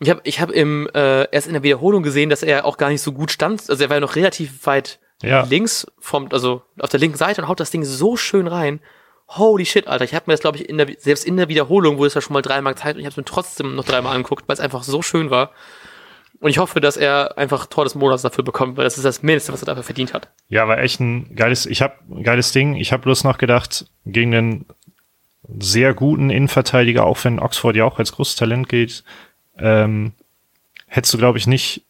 Ich habe ich hab im äh, erst in der Wiederholung gesehen, dass er auch gar nicht so gut stand. Also er war ja noch relativ weit ja. links vom, also auf der linken Seite und haut das Ding so schön rein. Holy shit, Alter. Ich habe mir das, glaube ich, in der, selbst in der Wiederholung wurde es ja schon mal dreimal gezeigt und ich habe es mir trotzdem noch dreimal angeguckt, weil es einfach so schön war. Und ich hoffe, dass er einfach Tor des Monats dafür bekommt, weil das ist das Mindeste, was er dafür verdient hat. Ja, war echt ein geiles, ich habe geiles Ding. Ich habe bloß noch gedacht, gegen den sehr guten Innenverteidiger, auch wenn Oxford ja auch als großes Talent geht, ähm, hättest du, glaube ich, nicht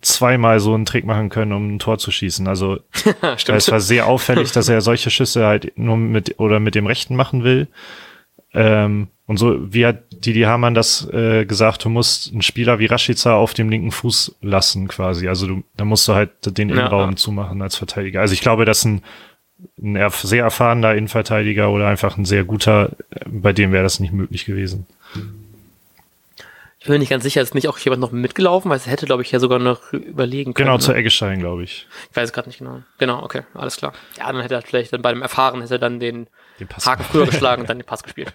zweimal so einen Trick machen können, um ein Tor zu schießen. Also [LAUGHS] es war sehr auffällig, dass er solche Schüsse halt nur mit oder mit dem Rechten machen will. Ähm, und so wie hat Didi Hamann das äh, gesagt, du musst einen Spieler wie Rashica auf dem linken Fuß lassen quasi. Also du, da musst du halt den Innenraum ja, zumachen als Verteidiger. Also ich glaube, dass ein, ein sehr erfahrener Innenverteidiger oder einfach ein sehr guter, bei dem wäre das nicht möglich gewesen. Ich bin nicht ganz sicher, ist nicht auch jemand noch mitgelaufen, weil es hätte, glaube ich, ja sogar noch überlegen können. Genau, ne? zu Eggestein, glaube ich. Ich weiß es gerade nicht genau. Genau, okay, alles klar. Ja, dann hätte er vielleicht dann bei dem Erfahren hätte er dann den, den Haken früher geschlagen [LAUGHS] und dann den Pass gespielt.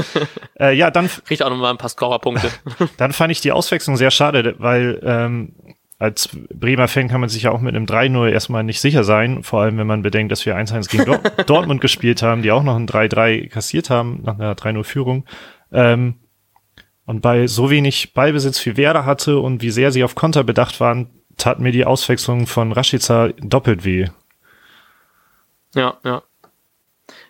[LAUGHS] äh, ja, dann kriegt auch nochmal ein paar Scorerpunkte. [LAUGHS] dann fand ich die Auswechslung sehr schade, weil ähm, als Bremer Fan kann man sich ja auch mit einem 3-0 erstmal nicht sicher sein, vor allem wenn man bedenkt, dass wir 1-1 gegen Dortmund gespielt haben, die auch noch ein 3-3 kassiert haben nach einer 3-0-Führung. Ähm, und bei so wenig Ballbesitz wie Werder hatte und wie sehr sie auf Konter bedacht waren, tat mir die Auswechslung von Rashica doppelt weh. Ja, ja.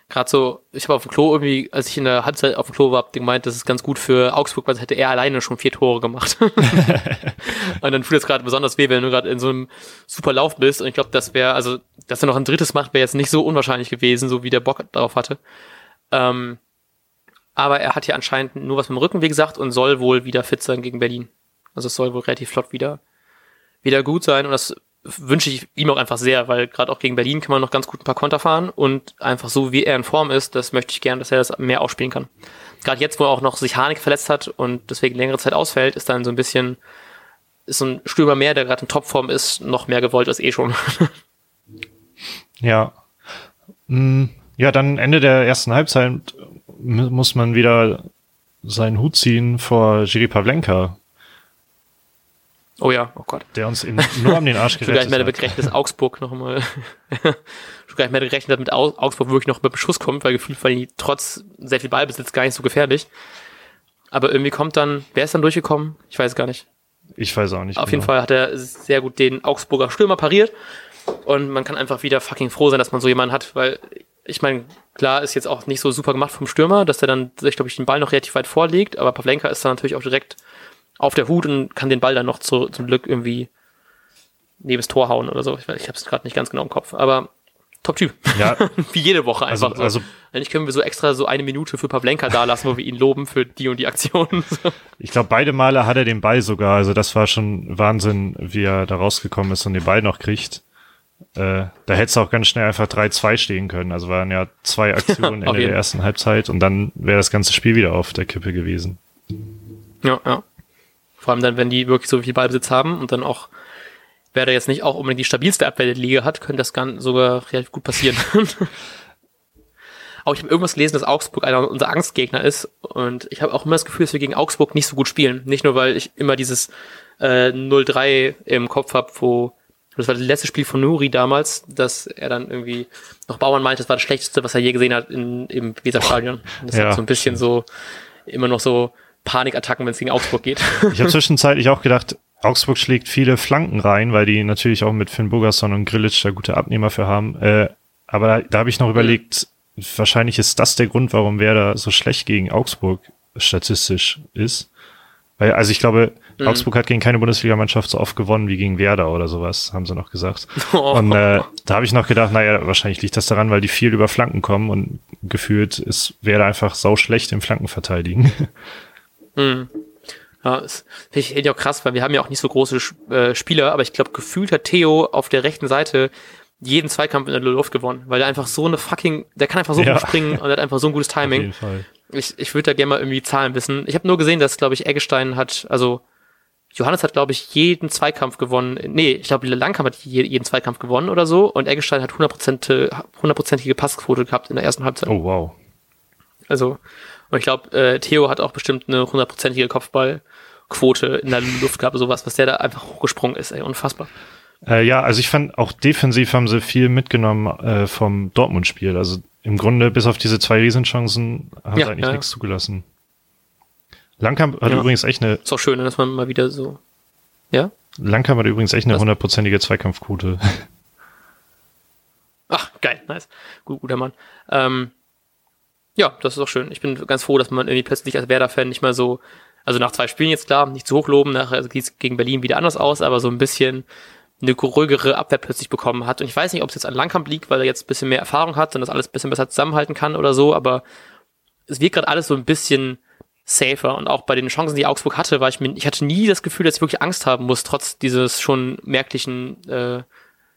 Gerade so, ich habe auf dem Klo irgendwie, als ich in der Halbzeit auf dem Klo war, gemeint, das ist ganz gut für Augsburg, weil hätte er alleine schon vier Tore gemacht. [LAUGHS] [LAUGHS] und dann fühlt es gerade besonders weh, wenn du gerade in so einem super Lauf bist. Und ich glaube, das wäre, also, dass er noch ein drittes macht, wäre jetzt nicht so unwahrscheinlich gewesen, so wie der Bock darauf hatte. Ähm, Aber er hat ja anscheinend nur was mit dem Rücken, wie gesagt, und soll wohl wieder fit sein gegen Berlin. Also es soll wohl relativ flott wieder, wieder gut sein. Und das wünsche ich ihm auch einfach sehr, weil gerade auch gegen Berlin kann man noch ganz gut ein paar Konter fahren und einfach so wie er in Form ist, das möchte ich gern, dass er das mehr ausspielen kann. Gerade jetzt, wo er auch noch sich Harnik verletzt hat und deswegen längere Zeit ausfällt, ist dann so ein bisschen, ist so ein Stürmer mehr, der gerade in Topform ist, noch mehr gewollt als eh schon. [LAUGHS] ja. Mm, ja, dann Ende der ersten Halbzeit muss man wieder seinen Hut ziehen vor Jiri Pavlenka, Oh ja, oh Gott. Der uns nur um den Arsch [LAUGHS] gerettet hat. gar nicht mehr gerechnet, dass Augsburg noch mal, [LAUGHS] schon gar nicht mehr gerechnet hat, mit Augsburg wirklich noch mit dem Schuss kommt, weil gefühlt war die trotz sehr viel Ballbesitz gar nicht so gefährlich. Aber irgendwie kommt dann, wer ist dann durchgekommen? Ich weiß gar nicht. Ich weiß auch nicht. Auf genau. jeden Fall hat er sehr gut den Augsburger Stürmer pariert. Und man kann einfach wieder fucking froh sein, dass man so jemanden hat, weil ich meine, klar ist jetzt auch nicht so super gemacht vom Stürmer, dass der dann sich, glaube ich, den Ball noch relativ weit vorlegt, aber Pavlenka ist dann natürlich auch direkt auf der Hut und kann den Ball dann noch zu, zum Glück irgendwie neben das Tor hauen oder so. Ich, ich habe es gerade nicht ganz genau im Kopf, aber Top-Typ. Ja. [LAUGHS] Wie jede Woche also, einfach. Also, so. also, Eigentlich können wir so extra so eine Minute für Pavlenka da lassen, wo wir ihn loben für die und die Aktionen. [LAUGHS] Ich glaube, beide Male hat er den Ball sogar. Also das war schon Wahnsinn, wie er da rausgekommen ist und den Ball noch kriegt. Äh, da hätte es auch ganz schnell einfach 3-2 stehen können. Also waren ja zwei [LAUGHS] Aktionen Ende der ersten Halbzeit und dann wäre das ganze Spiel wieder auf der Kippe gewesen. Ja, ja. Vor allem dann, wenn die wirklich so viel Ballbesitz haben und dann auch, wer da jetzt nicht auch unbedingt die stabilste Abwehr der Liga hat, könnte das gar sogar relativ gut passieren. [LAUGHS] auch ich habe irgendwas gelesen, dass Augsburg einer unserer Angstgegner ist und ich habe auch immer das Gefühl, dass wir gegen Augsburg nicht so gut spielen. Nicht nur, weil ich immer dieses äh, 0-3 im Kopf habe, wo das war das letzte Spiel von Nuri damals, dass er dann irgendwie noch Bauern meinte, das war das Schlechteste, was er je gesehen hat in, im Weserstadion. Das ja. hat so ein bisschen so immer noch so Panikattacken, wenn es gegen Augsburg geht. ich habe zwischenzeitlich auch gedacht, Augsburg schlägt viele Flanken rein, weil die natürlich auch mit Finn Bogerson und Grillitsch da gute Abnehmer für haben. Äh, aber da, da habe ich noch mhm. überlegt, wahrscheinlich ist das der Grund, warum Werder so schlecht gegen Augsburg statistisch ist. Weil, also ich glaube, mhm. Augsburg hat gegen keine Bundesligamannschaft so oft gewonnen wie gegen Werder oder sowas, haben sie noch gesagt. [LAUGHS] Oh. Und äh, da habe ich noch gedacht, naja, wahrscheinlich liegt das daran, weil die viel über Flanken kommen und gefühlt ist Werder einfach sau schlecht im Flankenverteidigen. [LAUGHS] Mhm. Ja, ist, finde ich auch krass, weil wir haben ja auch nicht so große äh, Spieler, aber ich glaube, gefühlt hat Theo auf der rechten Seite jeden Zweikampf in der Luft gewonnen, weil er einfach so eine fucking, der kann einfach so ja. gut springen [LAUGHS] und hat einfach so ein gutes Timing. Auf jeden Fall. Ich, ich würde da gerne mal irgendwie Zahlen wissen. Ich habe nur gesehen, dass, glaube ich, Eggestein hat, also Johannes hat, glaube ich, jeden Zweikampf gewonnen. Nee, ich glaube, Langkamp hat jeden Zweikampf gewonnen oder so und Eggestein hat 100%, 100%ige Passquote gehabt in der ersten Halbzeit. Oh, wow. Also, und ich glaube, äh, Theo hat auch bestimmt eine hundertprozentige Kopfballquote in der Luft gehabt, sowas, was der da einfach hochgesprungen ist, ey, unfassbar. Äh, ja, also ich fand auch defensiv haben sie viel mitgenommen äh, vom Dortmund-Spiel. Also im Grunde, bis auf diese zwei Riesenchancen, haben ja, sie eigentlich ja, nichts zugelassen. Langkamp hat ja. übrigens echt eine. Ist auch schön, dass man mal wieder so. Ja? Langkamp hat übrigens echt eine hundertprozentige Zweikampfquote. [LAUGHS] Ach, geil, nice. Gut, guter Mann. Ähm, ja, das ist auch schön. Ich bin ganz froh, dass man irgendwie plötzlich als Werder-Fan nicht mehr so, also nach zwei Spielen jetzt klar, nicht zu hoch loben, nachher geht es gegen Berlin wieder anders aus, aber so ein bisschen eine ruhigere Abwehr plötzlich bekommen hat. Und ich weiß nicht, ob es jetzt an Langkamp liegt, weil er jetzt ein bisschen mehr Erfahrung hat und das alles ein bisschen besser zusammenhalten kann oder so, aber es wird gerade alles so ein bisschen safer. Und auch bei den Chancen, die Augsburg hatte, war ich mir, ich hatte nie das Gefühl, dass ich wirklich Angst haben muss, trotz dieses schon merklichen äh,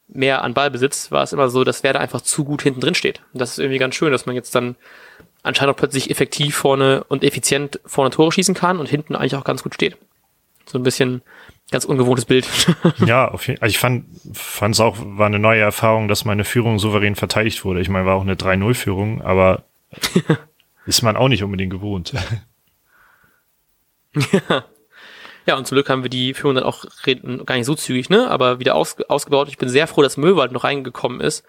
mehr an Ballbesitz, war es immer so, dass Werder einfach zu gut hinten drin steht. Und das ist irgendwie ganz schön, dass man jetzt dann anscheinend auch plötzlich effektiv vorne und effizient vorne Tore schießen kann und hinten eigentlich auch ganz gut steht. So ein bisschen ganz ungewohntes Bild. [LAUGHS] ja, auf jeden, also ich fand fand es auch war eine neue Erfahrung, dass meine Führung souverän verteidigt wurde. Ich meine, war auch eine 3-0-Führung, aber [LAUGHS] ist man auch nicht unbedingt gewohnt. [LAUGHS] ja. Ja, und zum Glück haben wir die Führung dann auch gar nicht so zügig, ne, aber wieder aus, ausgebaut. Ich bin sehr froh, dass Möwald noch reingekommen ist,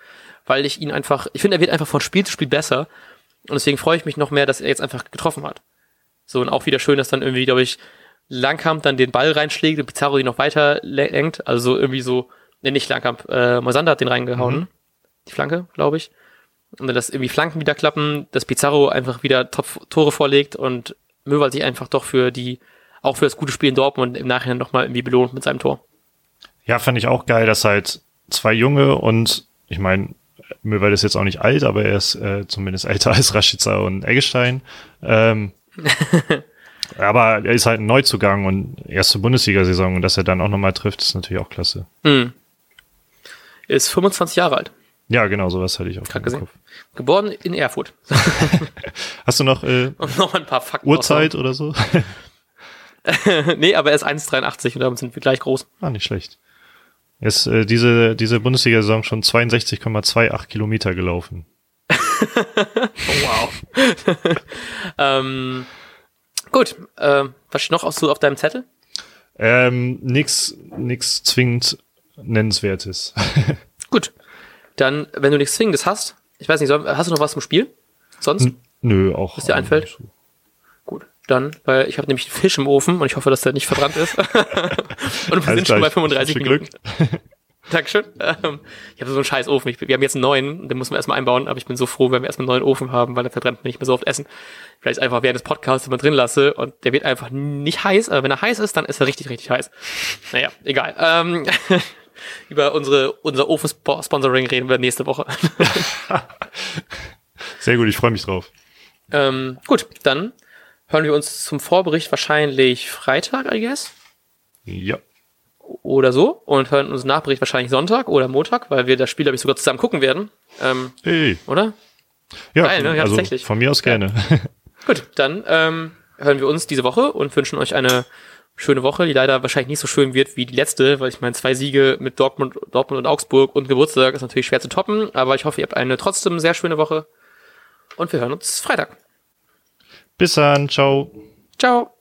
weil ich ihn einfach, ich finde, er wird einfach von Spiel zu Spiel besser. Und deswegen freue ich mich noch mehr, dass er jetzt einfach getroffen hat. So, und auch wieder schön, dass dann irgendwie, glaube ich, Langkamp dann den Ball reinschlägt und Pizarro ihn noch weiter lenkt. Also irgendwie so, ne, nicht Langkamp, äh, Mosander hat den reingehauen. Mhm. Die Flanke, glaube ich. Und dann, dass irgendwie Flanken wieder klappen, dass Pizarro einfach wieder Top Tore vorlegt und Möwald sich einfach doch für die, auch für das gute Spiel in Dortmund im Nachhinein nochmal irgendwie belohnt mit seinem Tor. Ja, fand ich auch geil, dass halt zwei Junge und ich meine, Möwald ist jetzt auch nicht alt, aber er ist äh, zumindest älter [LAUGHS] als Rashica und Eggestein. Ähm, [LAUGHS] aber er ist halt ein Neuzugang und erste Bundesliga-Saison und dass er dann auch nochmal trifft, ist natürlich auch klasse. Hm. Ist 25 Jahre alt. Ja, genau, sowas hatte ich auch Gerade gesehen. Kopf. Geboren in Erfurt. [LAUGHS] Hast du noch äh, Und noch ein paar Fakten. Uhrzeit oder so? [LAUGHS] nee, aber er ist 1,83 und damit sind wir gleich groß. ah, nicht schlecht. Er ist äh, diese, diese Bundesliga-Saison schon 62,28 Kilometer gelaufen. Oh, [LAUGHS] wow. ähm, gut, äh, was steht noch auf, so auf deinem Zettel? Ähm, nix, nix zwingend Nennenswertes. [LAUGHS] Gut. Dann, wenn du nichts Zwingendes hast, ich weiß nicht, hast du noch was zum Spiel? Sonst? Nö, auch. Was dir einfällt? so. Gut. Dann, weil ich habe nämlich einen Fisch im Ofen und ich hoffe, dass der nicht verbrannt ist. [LAUGHS] und wir Alles sind schon bei ich- 35 viel Minuten. Glück. [LAUGHS] Dankeschön. Ähm, ich habe so einen scheiß Ofen. Ich, wir haben jetzt einen neuen, den müssen wir erstmal einbauen, aber ich bin so froh, wenn wir erstmal einen neuen Ofen haben, weil der verbrennt mir nicht mehr so oft Essen. Vielleicht einfach während des Podcasts immer drin lasse und der wird einfach nicht heiß, aber wenn er heiß ist, dann ist er richtig, richtig heiß. Naja, egal. Ähm, [LAUGHS] über unsere, unser Ofen-Sponsoring reden wir nächste Woche. [LAUGHS] Sehr gut, ich freue mich drauf. ähm, gut, dann hören wir uns zum Vorbericht wahrscheinlich Freitag, I guess. Ja. Oder so. Und hören uns Nachbericht wahrscheinlich Sonntag oder Montag, weil wir das Spiel, glaube ich, sogar zusammen gucken werden. Ähm, Hey. oder? Ja, Geil, ne? Ja, also tatsächlich. von mir aus gerne. [LAUGHS] Gut, dann ähm, hören wir uns diese Woche und wünschen euch eine schöne Woche, die leider wahrscheinlich nicht so schön wird wie die letzte, weil ich meine, zwei Siege mit Dortmund, Dortmund und Augsburg und Geburtstag ist natürlich schwer zu toppen, aber ich hoffe, ihr habt eine trotzdem sehr schöne Woche und wir hören uns Freitag. Bis dann, ciao. Ciao!